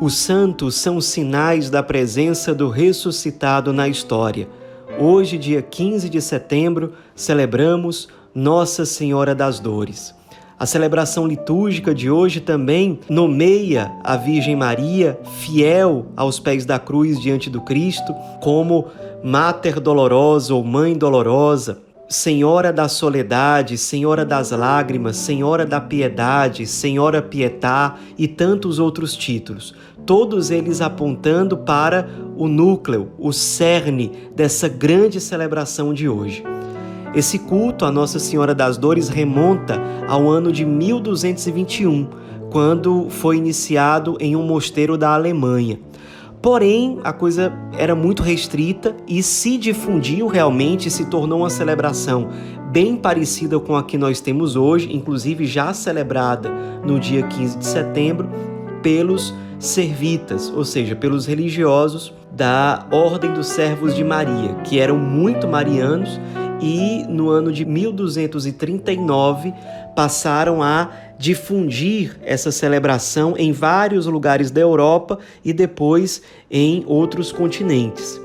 Os santos são sinais da presença do ressuscitado na história. Hoje, dia 15 de setembro, celebramos Nossa Senhora das Dores. A celebração litúrgica de hoje também nomeia a Virgem Maria, fiel aos pés da cruz diante do Cristo, como Mater Dolorosa ou Mãe Dolorosa, Senhora da Soledade, Senhora das Lágrimas, Senhora da Piedade, Senhora Pietá e tantos outros títulos, todos eles apontando para o núcleo, o cerne dessa grande celebração de hoje. Esse culto a Nossa Senhora das Dores remonta ao ano de 1221, quando foi iniciado em um mosteiro da Alemanha. Porém, a coisa era muito restrita e se difundiu realmente, se tornou uma celebração bem parecida com a que nós temos hoje, inclusive já celebrada no dia 15 de setembro pelos servitas, ou seja, pelos religiosos da Ordem dos Servos de Maria, que eram muito marianos e no ano de 1239 passaram a difundir essa celebração em vários lugares da Europa e depois em outros continentes.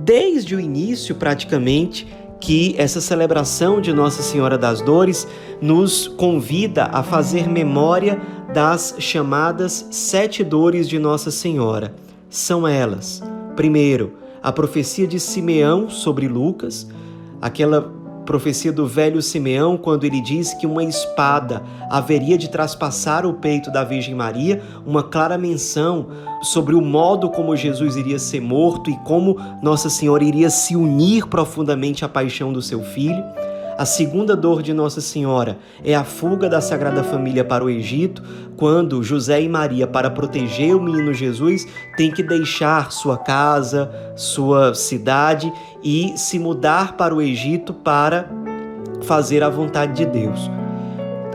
Desde o início, praticamente, que essa celebração de Nossa Senhora das Dores nos convida a fazer memória das chamadas sete dores de Nossa Senhora. São elas: primeiro, a profecia de Simeão sobre Lucas, aquela profecia do velho Simeão, quando ele diz que uma espada haveria de traspassar o peito da Virgem Maria, uma clara menção sobre o modo como Jesus iria ser morto e como Nossa Senhora iria se unir profundamente à paixão do seu filho. A segunda dor de Nossa Senhora é a fuga da Sagrada Família para o Egito, quando José e Maria, para proteger o menino Jesus, têm que deixar sua casa, sua cidade e se mudar para o Egito para fazer a vontade de Deus.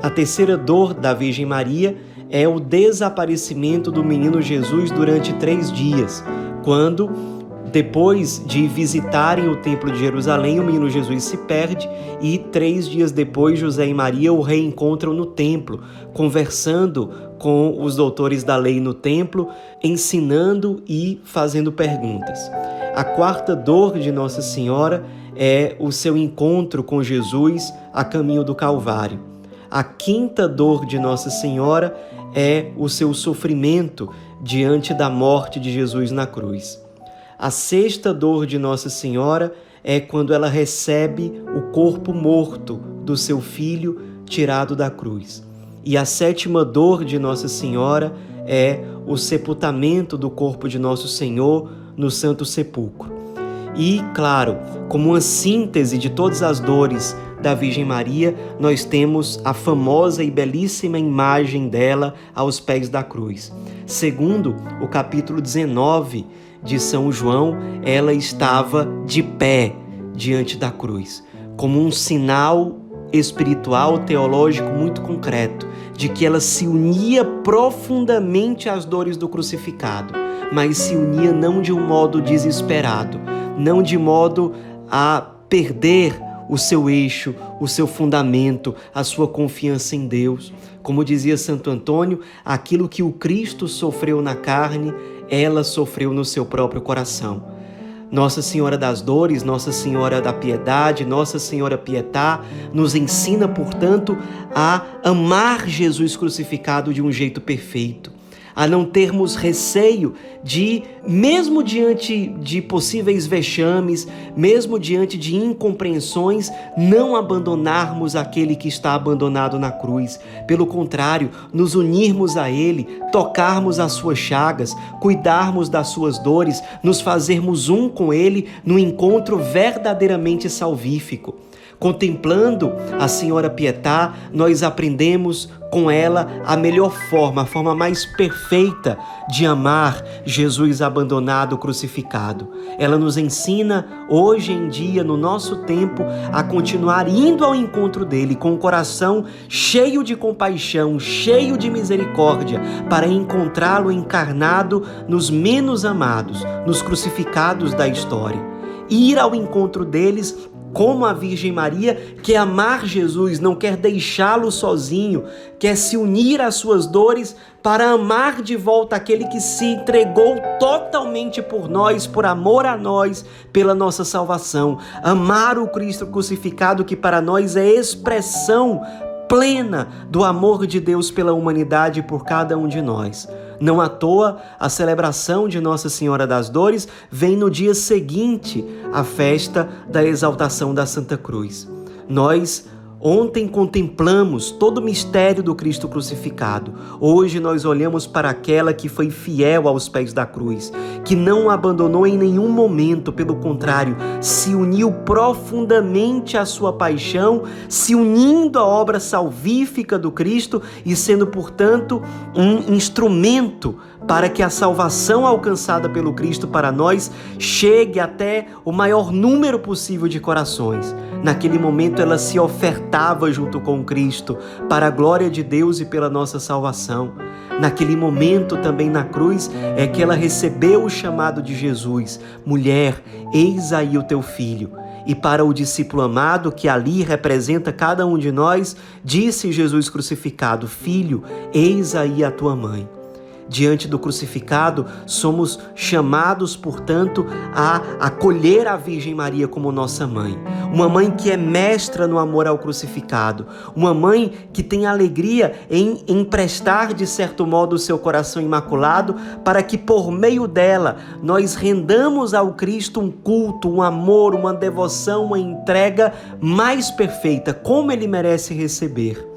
A terceira dor da Virgem Maria é o desaparecimento do menino Jesus durante três dias, quando depois de visitarem o Templo de Jerusalém, o menino Jesus se perde e três dias depois José e Maria o reencontram no templo, conversando com os doutores da lei no templo, ensinando e fazendo perguntas. A quarta dor de Nossa Senhora é o seu encontro com Jesus a caminho do Calvário. A quinta dor de Nossa Senhora é o seu sofrimento diante da morte de Jesus na cruz. A sexta dor de Nossa Senhora é quando ela recebe o corpo morto do seu filho tirado da cruz. E a sétima dor de Nossa Senhora é o sepultamento do corpo de Nosso Senhor no Santo Sepulcro. E, claro, como uma síntese de todas as dores da Virgem Maria, nós temos a famosa e belíssima imagem dela aos pés da cruz. Segundo o capítulo 19 de São João, ela estava de pé diante da cruz, como um sinal espiritual, teológico muito concreto de que ela se unia profundamente às dores do crucificado, mas se unia não de um modo desesperado, não de modo a perder o seu eixo, o seu fundamento, a sua confiança em Deus. Como dizia Santo Antônio, aquilo que o Cristo sofreu na carne, ela sofreu no seu próprio coração. Nossa Senhora das Dores, Nossa Senhora da Piedade, Nossa Senhora Pietá, nos ensina, portanto, a amar Jesus crucificado de um jeito perfeito a não termos receio de, mesmo diante de possíveis vexames, mesmo diante de incompreensões, não abandonarmos aquele que está abandonado na cruz. Pelo contrário, nos unirmos a Ele, tocarmos as suas chagas, cuidarmos das suas dores, nos fazermos um com Ele no encontro verdadeiramente salvífico. Contemplando a Senhora Pietá, nós aprendemos com ela a melhor forma, a forma mais perfeita de amar Jesus abandonado, crucificado. Ela nos ensina hoje em dia, no nosso tempo, a continuar indo ao encontro dele com o coração cheio de compaixão, cheio de misericórdia, para encontrá-lo encarnado nos menos amados, nos crucificados da história. Ir ao encontro deles como a Virgem Maria, quer amar Jesus, não quer deixá-lo sozinho, quer se unir às suas dores para amar de volta aquele que se entregou totalmente por nós, por amor a nós, pela nossa salvação. Amar o Cristo crucificado, que para nós é expressão plena do amor de Deus pela humanidade e por cada um de nós. Não à toa, a celebração de Nossa Senhora das Dores vem no dia seguinte à festa da exaltação da Santa Cruz. Nós Ontem contemplamos todo o mistério do Cristo crucificado. Hoje nós olhamos para aquela que foi fiel aos pés da cruz, que não abandonou em nenhum momento, pelo contrário, se uniu profundamente à sua paixão, se unindo à obra salvífica do Cristo e sendo, portanto, um instrumento para que a salvação alcançada pelo Cristo para nós chegue até o maior número possível de corações. Naquele momento ela se ofertava junto com Cristo para a glória de Deus e pela nossa salvação. Naquele momento também na cruz é que ela recebeu o chamado de Jesus: Mulher, eis aí o teu filho. E para o discípulo amado, que ali representa cada um de nós, disse Jesus crucificado: Filho, eis aí a tua mãe diante do crucificado, somos chamados, portanto, a acolher a Virgem Maria como nossa mãe. Uma mãe que é mestra no amor ao crucificado. Uma mãe que tem alegria em emprestar, de certo modo, o seu coração imaculado, para que por meio dela nós rendamos ao Cristo um culto, um amor, uma devoção, uma entrega mais perfeita, como ele merece receber.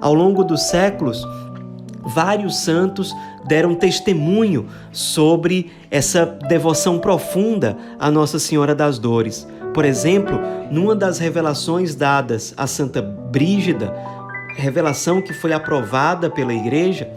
Ao longo dos séculos, vários santos deram testemunho sobre essa devoção profunda à Nossa Senhora das Dores. Por exemplo, numa das revelações dadas a Santa Brígida, revelação que foi aprovada pela Igreja,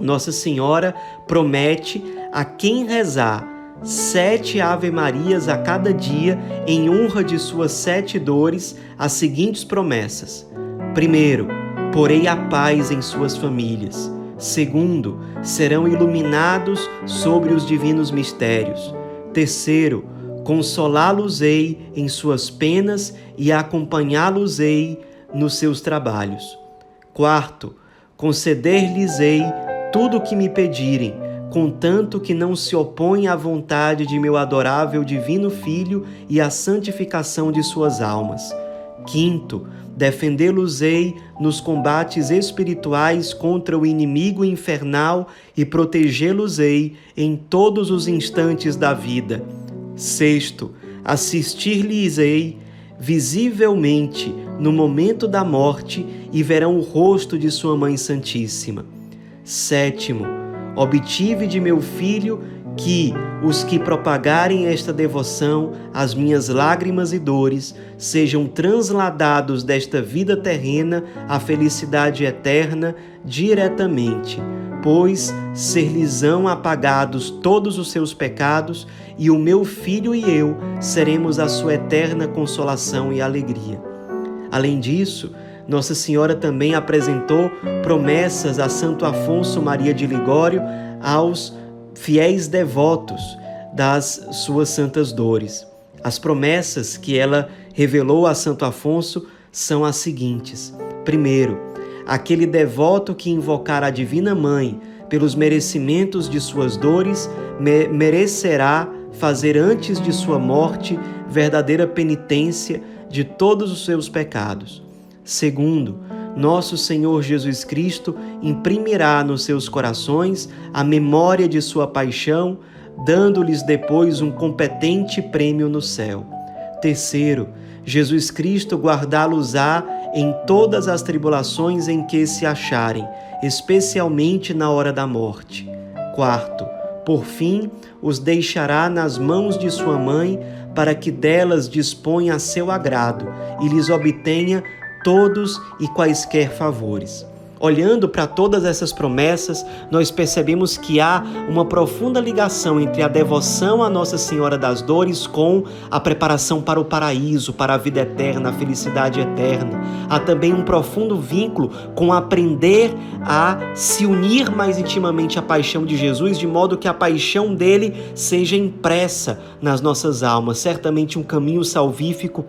Nossa Senhora promete a quem rezar sete Ave-Marias a cada dia em honra de suas sete dores as seguintes promessas. Primeiro, porei a paz em suas famílias. Segundo, serão iluminados sobre os divinos mistérios. Terceiro, consolá-los-ei em suas penas e acompanhá-los-ei nos seus trabalhos. Quarto, conceder-lhes-ei tudo o que me pedirem, contanto que não se opõe à vontade de meu adorável divino Filho e à santificação de suas almas. Quinto, defendê-los-ei nos combates espirituais contra o inimigo infernal e protegê-los-ei em todos os instantes da vida. Sexto, assistir-lhes-ei visivelmente no momento da morte e verão o rosto de sua Mãe Santíssima. Sétimo, obtive de meu filho que os que propagarem esta devoção às minhas lágrimas e dores sejam transladados desta vida terrena à felicidade eterna diretamente, pois ser-lhes-ão apagados todos os seus pecados e o meu filho e eu seremos a sua eterna consolação e alegria. Além disso, nossa Senhora também apresentou promessas a Santo Afonso Maria de Ligório aos fiéis devotos das suas santas dores. As promessas que ela revelou a Santo Afonso são as seguintes: primeiro, aquele devoto que invocar a Divina Mãe pelos merecimentos de suas dores me merecerá fazer antes de sua morte verdadeira penitência de todos os seus pecados. Segundo, nosso Senhor Jesus Cristo imprimirá nos seus corações a memória de sua paixão, dando-lhes depois um competente prêmio no céu. Terceiro, Jesus Cristo guardá-los-á em todas as tribulações em que se acharem, especialmente na hora da morte. Quarto, por fim, os deixará nas mãos de sua mãe, para que delas disponha a seu agrado e lhes obtenha todos e quaisquer favores. Olhando para todas essas promessas, nós percebemos que há uma profunda ligação entre a devoção à Nossa Senhora das Dores com a preparação para o paraíso, para a vida eterna, a felicidade eterna. Há também um profundo vínculo com aprender a se unir mais intimamente à paixão de Jesus, de modo que a paixão dele seja impressa nas nossas almas. Certamente um caminho salvífico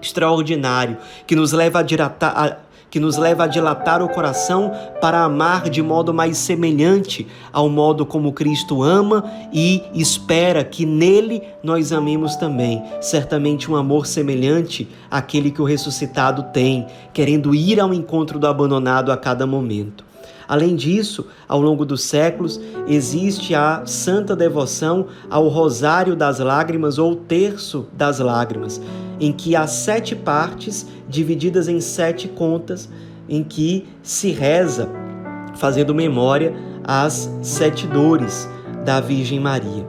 extraordinário que nos leva a, que nos leva a dilatar o coração para amar de modo mais semelhante ao modo como Cristo ama e espera que nele nós amemos também. Certamente um amor semelhante àquele que o ressuscitado tem, querendo ir ao encontro do abandonado a cada momento. Além disso, ao longo dos séculos, existe a santa devoção ao Rosário das Lágrimas ou Terço das Lágrimas, em que há sete partes divididas em sete contas, em que se reza, fazendo memória às sete dores da Virgem Maria.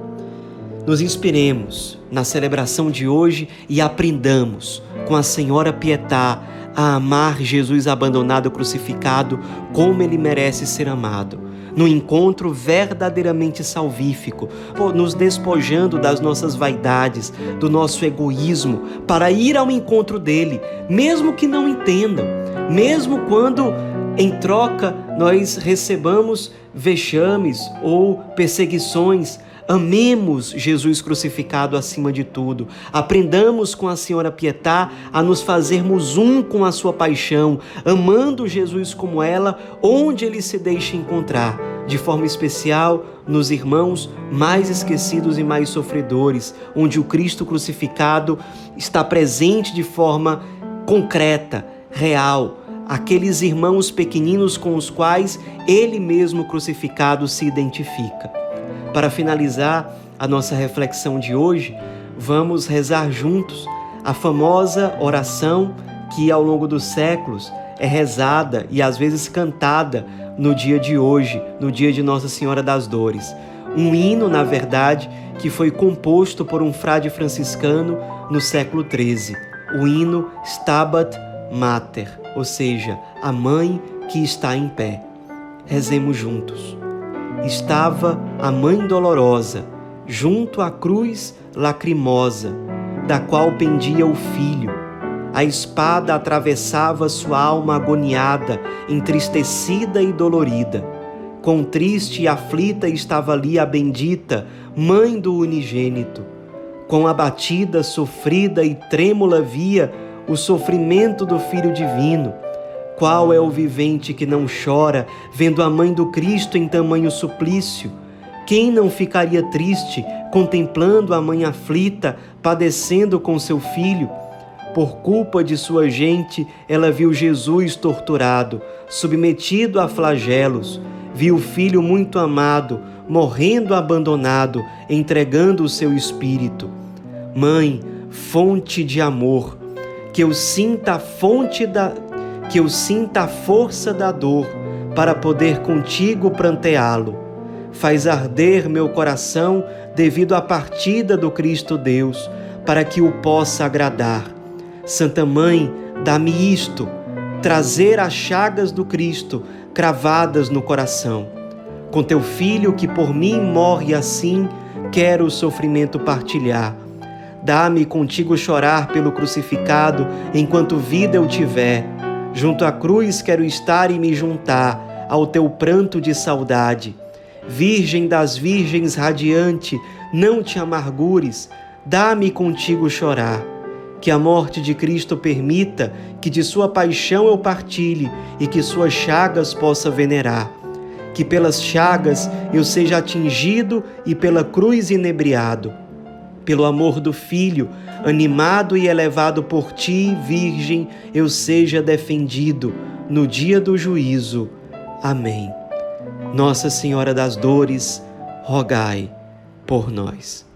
Nos inspiremos na celebração de hoje e aprendamos com a Senhora Pietá a amar Jesus abandonado crucificado como ele merece ser amado. No encontro verdadeiramente salvífico, nos despojando das nossas vaidades, do nosso egoísmo, para ir ao encontro dele, mesmo que não entendam, mesmo quando em troca nós recebamos vexames ou perseguições Amemos Jesus crucificado acima de tudo. Aprendamos com a Senhora Pietá a nos fazermos um com a sua paixão, amando Jesus como ela, onde ele se deixa encontrar, de forma especial nos irmãos mais esquecidos e mais sofredores, onde o Cristo crucificado está presente de forma concreta, real, aqueles irmãos pequeninos com os quais ele mesmo crucificado se identifica. Para finalizar a nossa reflexão de hoje, vamos rezar juntos a famosa oração que ao longo dos séculos é rezada e às vezes cantada no dia de hoje, no dia de Nossa Senhora das Dores. Um hino, na verdade, que foi composto por um frade franciscano no século XIII, o hino Stabat Mater, ou seja, a mãe que está em pé. Rezemos juntos estava a Mãe Dolorosa, junto à cruz lacrimosa, da qual pendia o filho. A espada atravessava sua alma agoniada, entristecida e dolorida. Com triste e aflita estava ali a bendita, mãe do unigênito. Com abatida, sofrida e trêmula via o sofrimento do Filho Divino qual é o vivente que não chora, vendo a mãe do Cristo em tamanho suplício? Quem não ficaria triste contemplando a mãe aflita, padecendo com seu filho? Por culpa de sua gente, ela viu Jesus torturado, submetido a flagelos, viu o filho muito amado, morrendo abandonado, entregando o seu espírito. Mãe, fonte de amor, que eu sinta a fonte da, que eu sinta a força da dor para poder contigo pranteá-lo. Faz arder meu coração devido à partida do Cristo Deus, para que o possa agradar. Santa Mãe, dá-me isto, trazer as chagas do Cristo cravadas no coração. Com teu filho que por mim morre assim, quero o sofrimento partilhar. Dá-me contigo chorar pelo crucificado enquanto vida eu tiver Junto à cruz quero estar e me juntar ao teu pranto de saudade. Virgem das virgens radiante, não te amargures, dá-me contigo chorar. Que a morte de Cristo permita que de sua paixão eu partilhe e que suas chagas possa venerar. Que pelas chagas eu seja atingido e pela cruz inebriado pelo amor do Filho, animado e elevado por ti, Virgem, eu seja defendido no dia do juízo. Amém. Nossa Senhora das Dores, rogai por nós.